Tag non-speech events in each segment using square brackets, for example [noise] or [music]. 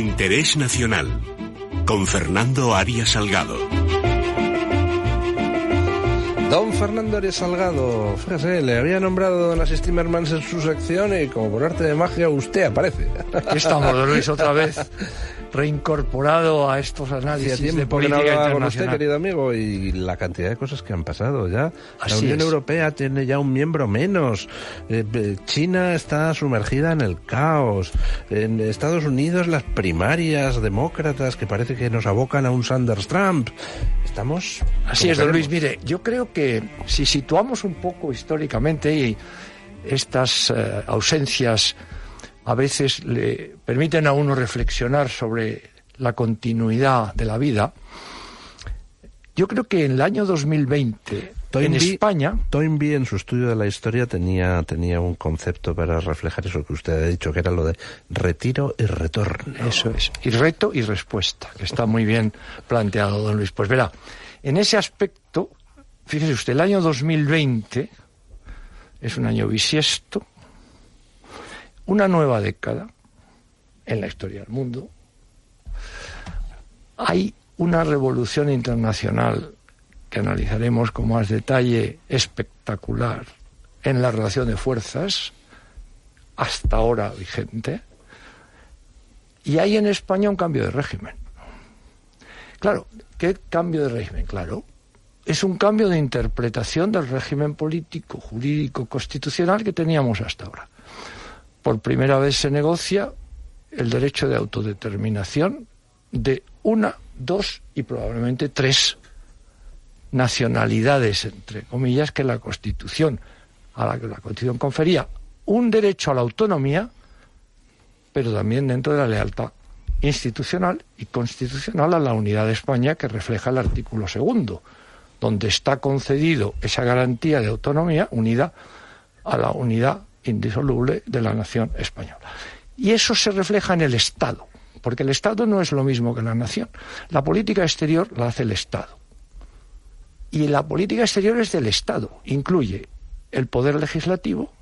Interés Nacional con Fernando Arias Salgado. Don Fernando Arias Salgado, fíjese, le había nombrado a las Steamermans en su sección y como por arte de magia usted aparece. Aquí estamos, Luis, otra vez [laughs] reincorporado a estos análisis de política con usted, querido amigo, y la cantidad de cosas que han pasado ya. la Unión Europea tiene ya un miembro menos. Eh, eh, China está sumergida en el caos. En Estados Unidos las primarias demócratas que parece que nos abocan a un Sanders Trump. Estamos. Así es, don Luis. Mire, yo creo que si situamos un poco históricamente y estas eh, ausencias a veces le permiten a uno reflexionar sobre la continuidad de la vida. Yo creo que en el año 2020, en España... Toynbee en su estudio de la historia tenía, tenía un concepto para reflejar eso que usted ha dicho, que era lo de retiro y retorno. Eso es, y reto y respuesta, que está muy bien planteado, don Luis. Pues verá, en ese aspecto, fíjese usted, el año 2020 es un año bisiesto, una nueva década en la historia del mundo. Hay una revolución internacional que analizaremos con más detalle espectacular en la relación de fuerzas hasta ahora vigente. Y hay en España un cambio de régimen. Claro, ¿qué cambio de régimen? Claro, es un cambio de interpretación del régimen político, jurídico, constitucional que teníamos hasta ahora por primera vez se negocia el derecho de autodeterminación de una, dos y probablemente tres nacionalidades, entre comillas, que la Constitución, a la que la Constitución confería un derecho a la autonomía, pero también dentro de la lealtad institucional y constitucional a la unidad de España que refleja el artículo segundo, donde está concedido esa garantía de autonomía unida a la unidad indisoluble de la nación española. Y eso se refleja en el Estado, porque el Estado no es lo mismo que la nación. La política exterior la hace el Estado. Y la política exterior es del Estado, incluye el poder legislativo,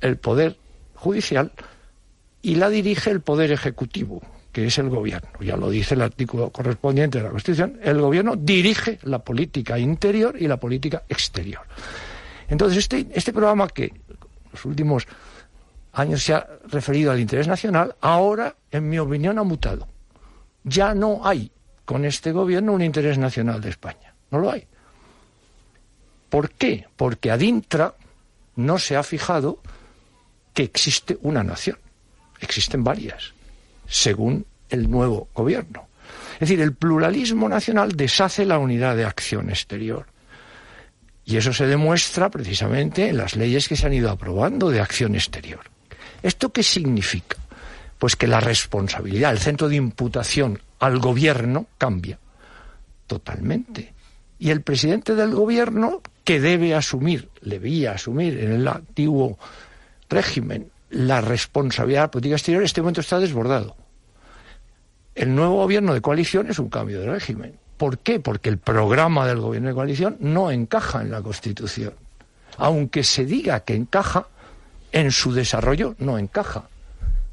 el poder judicial y la dirige el poder ejecutivo, que es el gobierno. Ya lo dice el artículo correspondiente de la Constitución, el gobierno dirige la política interior y la política exterior. Entonces, este, este programa que los últimos años se ha referido al interés nacional, ahora, en mi opinión, ha mutado. Ya no hay con este gobierno un interés nacional de España. No lo hay. ¿Por qué? Porque Adintra no se ha fijado que existe una nación. Existen varias, según el nuevo gobierno. Es decir, el pluralismo nacional deshace la unidad de acción exterior. Y eso se demuestra precisamente en las leyes que se han ido aprobando de acción exterior. ¿Esto qué significa? Pues que la responsabilidad, el centro de imputación al gobierno cambia totalmente. Y el presidente del gobierno, que debe asumir, debía asumir en el antiguo régimen la responsabilidad de la política exterior, en este momento está desbordado. El nuevo gobierno de coalición es un cambio de régimen. ¿Por qué? Porque el programa del gobierno de coalición no encaja en la Constitución. Aunque se diga que encaja, en su desarrollo no encaja.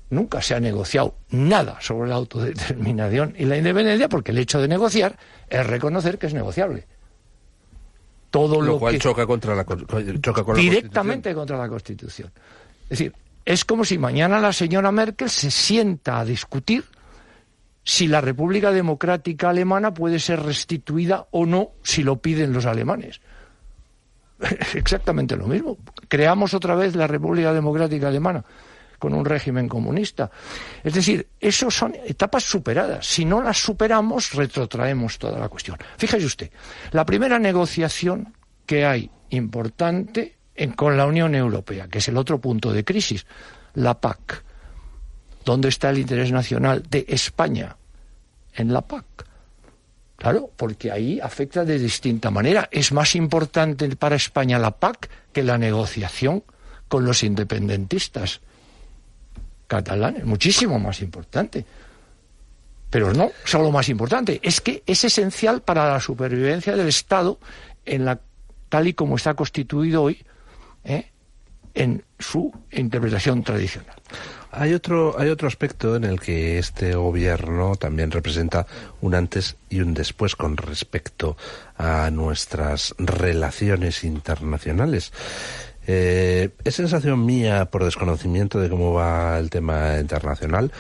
Nunca se ha negociado nada sobre la autodeterminación y la independencia porque el hecho de negociar es reconocer que es negociable. Todo lo, cual choca contra la choca directamente contra la Constitución. Es decir, es como si mañana la señora Merkel se sienta a discutir si la República Democrática Alemana puede ser restituida o no si lo piden los alemanes. [laughs] Exactamente lo mismo. Creamos otra vez la República Democrática Alemana con un régimen comunista. Es decir, eso son etapas superadas. Si no las superamos, retrotraemos toda la cuestión. Fíjese usted, la primera negociación que hay importante con la Unión Europea, que es el otro punto de crisis, la PAC. ¿Dónde está el interés nacional de España en la PAC? Claro, porque ahí afecta de distinta manera. Es más importante para España la PAC que la negociación con los independentistas catalanes. Muchísimo más importante. Pero no solo más importante, es que es esencial para la supervivencia del Estado en la tal y como está constituido hoy, ¿eh? En su interpretación tradicional. Hay otro, hay otro aspecto en el que este gobierno también representa un antes y un después con respecto a nuestras relaciones internacionales. Eh, ¿Es sensación mía por desconocimiento de cómo va el tema internacional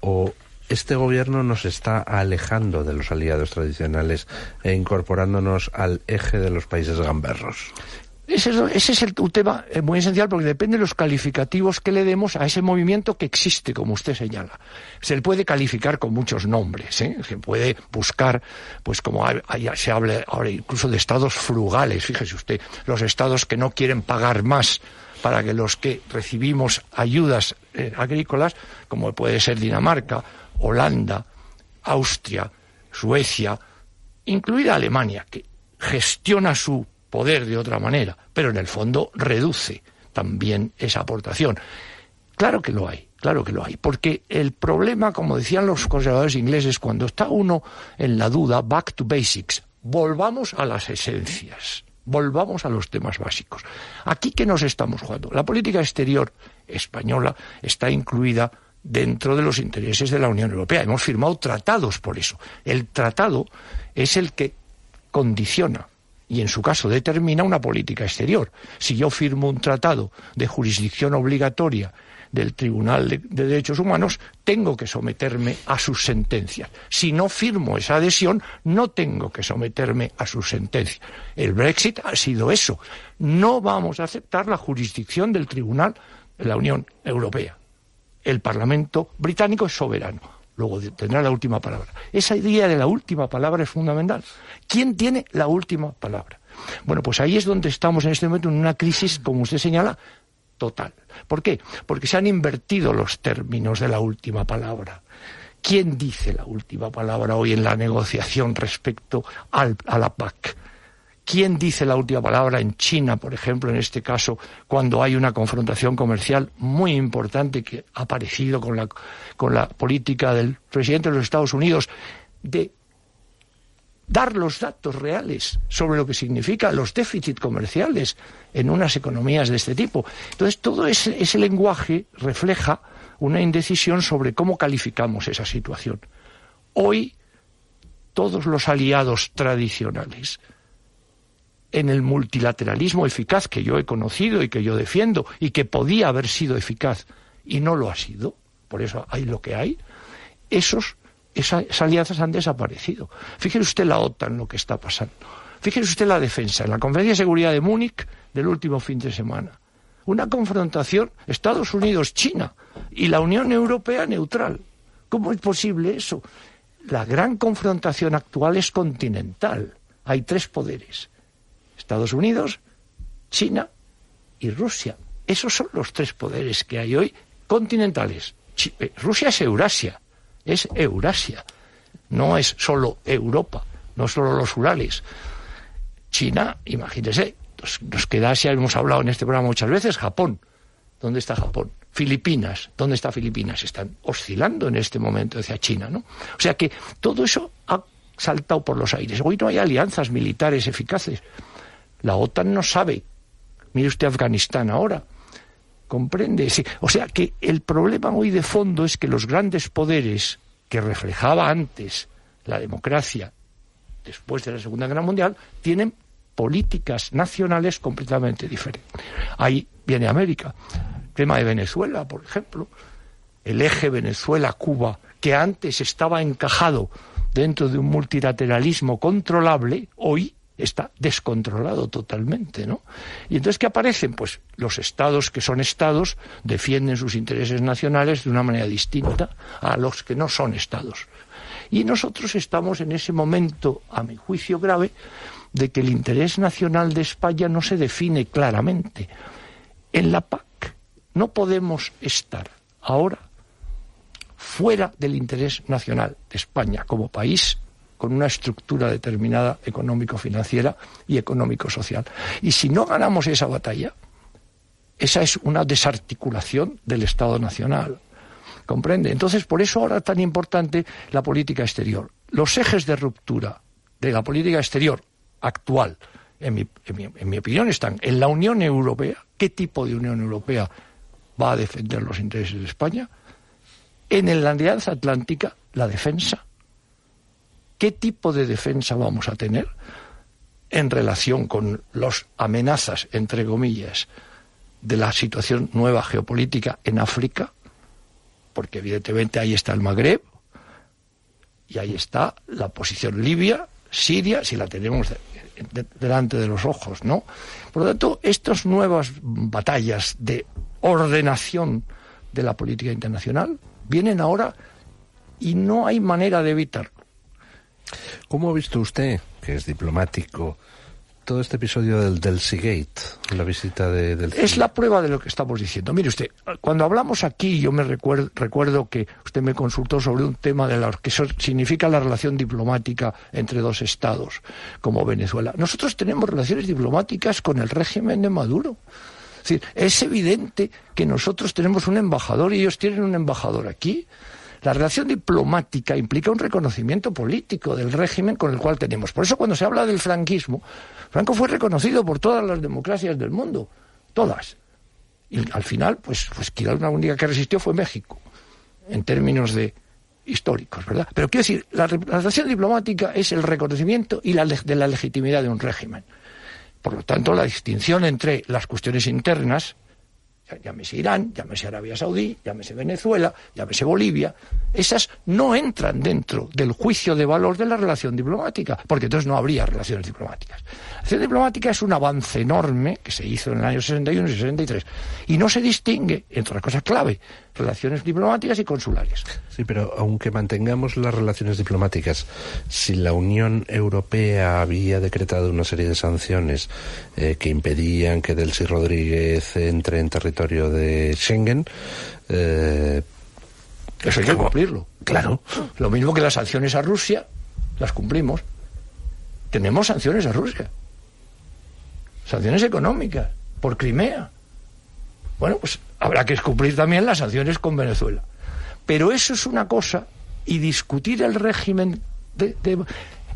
o este gobierno nos está alejando de los aliados tradicionales e incorporándonos al eje de los países gamberros? Ese es, el, un tema eh, muy esencial porque depende de los calificativos que le demos a ese movimiento que existe, como usted señala. Se le puede calificar con muchos nombres, ¿eh? se puede buscar, pues como se habla ahora incluso de estados frugales, fíjese usted, los estados que no quieren pagar más para que los que recibimos ayudas eh, agrícolas, como puede ser Dinamarca, Holanda, Austria, Suecia, incluida Alemania, que gestiona su poder de otra manera, pero en el fondo reduce también esa aportación. Claro que lo hay, claro que lo hay, porque el problema, como decían los conservadores ingleses, cuando está uno en la duda, back to basics, volvamos a las esencias, volvamos a los temas básicos. Aquí que nos estamos jugando. La política exterior española está incluida dentro de los intereses de la Unión Europea. Hemos firmado tratados por eso. El tratado es el que condiciona y en su caso determina una política exterior. Si yo firmo un tratado de jurisdicción obligatoria del Tribunal de, Derechos Humanos, tengo que someterme a sus sentencias. Si no firmo esa adhesión, no tengo que someterme a sus sentencias. El Brexit ha sido eso. No vamos a aceptar la jurisdicción del Tribunal de la Unión Europea. El Parlamento británico es soberano luego tendrá la última palabra. Esa idea de la última palabra es fundamental. ¿Quién tiene la última palabra? Bueno, pues ahí es donde estamos en este momento en una crisis, como usted señala, total. ¿Por qué? Porque se han invertido los términos de la última palabra. ¿Quién dice la última palabra hoy en la negociación respecto a la PAC? ¿Quién dice la última palabra en China, por ejemplo, en este caso, cuando hay una confrontación comercial muy importante que ha aparecido con la, política del presidente de los Estados Unidos de dar los datos reales sobre lo que significan los déficits comerciales en unas economías de este tipo? Entonces, todo ese lenguaje refleja una indecisión sobre cómo calificamos esa situación. Hoy, todos los aliados tradicionales, en el multilateralismo eficaz que yo he conocido y que yo defiendo y que podía haber sido eficaz y no lo ha sido, por eso hay lo que hay, esos, esas alianzas han desaparecido. Fíjese usted la OTAN, lo que está pasando. Fíjese usted la defensa. En la Conferencia de Seguridad de Múnich del último fin de semana. Una confrontación Estados Unidos-China y la Unión Europea neutral. ¿Cómo es posible eso? La gran confrontación actual es continental. Hay tres poderes Estados Unidos, China y Rusia. Esos son los tres poderes que hay hoy continentales. Eh, Rusia es Eurasia, es Eurasia, no es solo Europa, no solo los Urales. China, imagínese, nos, queda Asia, hemos hablado en este programa muchas veces, Japón. ¿Dónde está Japón? Filipinas, ¿dónde está Filipinas? Están oscilando en este momento hacia China, ¿no? O sea que todo eso ha saltado por los aires. Hoy no hay alianzas militares eficaces. La OTAN no sabe. Mire usted Afganistán ahora. ¿Comprende? O sea que el problema hoy de fondo es que los grandes poderes que reflejaba antes la democracia después de la Segunda Guerra Mundial tienen políticas nacionales completamente diferentes. Ahí viene América. El tema de Venezuela, por ejemplo. El eje Venezuela-Cuba, que antes estaba encajado dentro de un multilateralismo controlable, hoy está descontrolado totalmente, ¿no? Y entonces, ¿qué aparecen? Pues los estados que son estados defienden sus intereses nacionales de una manera distinta a los que no son estados. Y nosotros estamos en ese momento, a mi juicio grave, de que el interés nacional de España no se define claramente. En la PAC no podemos estar ahora fuera del interés nacional de España como país con una estructura determinada económico-financiera y económico-social. Y si no ganamos esa batalla, esa es una desarticulación del Estado Nacional. ¿Comprende? Entonces, por eso ahora es tan importante la política exterior. Los ejes de ruptura de la política exterior actual en mi, en mi opinión, están en la Unión Europea. ¿Qué tipo de Unión Europea va a defender los intereses de España? En la Alianza Atlántica, la defensa. ¿Qué tipo de defensa vamos a tener en relación con las amenazas, entre comillas, de la situación nueva geopolítica en África? Porque evidentemente ahí está el Magreb y ahí está la posición libia, Siria, si la tenemos delante de los ojos, ¿no? Por lo tanto, estas nuevas batallas de ordenación de la política internacional vienen ahora y no hay manera de evitarlo. ¿Cómo ha visto usted, que es diplomático, todo este episodio del, del Seagate, la visita de, del Es la prueba de lo que estamos diciendo. Mire usted, cuando hablamos aquí, yo me recuerdo, recuerdo que usted me consultó sobre un tema de la que significa la relación diplomática entre dos estados, como Venezuela. Nosotros tenemos relaciones diplomáticas con el régimen de Maduro. Es, decir, es evidente que nosotros tenemos un embajador y ellos tienen un embajador aquí. La relación diplomática implica un reconocimiento político del régimen con el cual tenemos. Por eso cuando se habla del franquismo, Franco fue reconocido por todas las democracias del mundo, todas. Y al final, pues, pues quizá la única que resistió fue México, en términos de históricos, ¿verdad? Pero quiero decir, la, relación diplomática es el reconocimiento y la, de la legitimidad de un régimen. Por lo tanto, la distinción entre las cuestiones internas, llámese Irán, llámese Arabia Saudí, llámese Venezuela, llámese Bolivia, esas no entran dentro del juicio de valor de la relación diplomática, porque entonces no habría relaciones diplomáticas. La relación diplomática es un avance enorme que se hizo en el año 61 y 63 y no se distingue, entre otras cosas clave, relaciones diplomáticas y consulares. Sí, pero aunque mantengamos las relaciones diplomáticas, si la Unión Europea había decretado una serie de sanciones eh, que impedían que Delcy Rodríguez entre en territorio de Schengen, eh, eso hay que cumplirlo. Claro. Lo mismo que las sanciones a Rusia, las cumplimos. Tenemos sanciones a Rusia. Sanciones económicas, por Crimea. Bueno, pues habrá que cumplir también las sanciones con Venezuela. Pero eso es una cosa, y discutir el régimen de...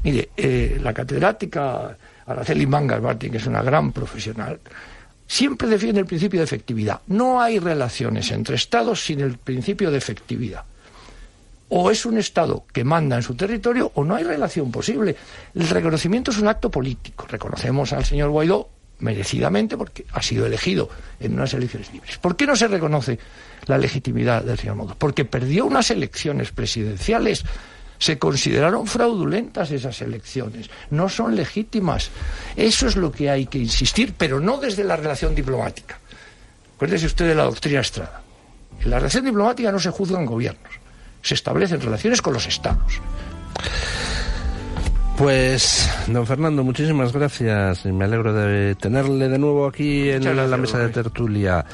mire, eh, la catedrática Araceli Mangas Martín, que es una gran profesional, siempre defiende el principio de efectividad. No hay relaciones entre Estados sin el principio de efectividad. O es un Estado que manda en su territorio o no hay relación posible. El reconocimiento es un acto político. Reconocemos al señor Guaidó merecidamente porque ha sido elegido en unas elecciones libres. ¿Por qué no se reconoce la legitimidad del señor Maduro? Porque perdió unas elecciones presidenciales se consideraron fraudulentas esas elecciones, no son legítimas. Eso es lo que hay que insistir, pero no desde la relación diplomática. Acuérdese usted de la doctrina Estrada. En la relación diplomática no se juzgan gobiernos, se establecen relaciones con los estados. Pues, don Fernando, muchísimas gracias. Me alegro de tenerle de nuevo aquí en la, mesa de tertulia.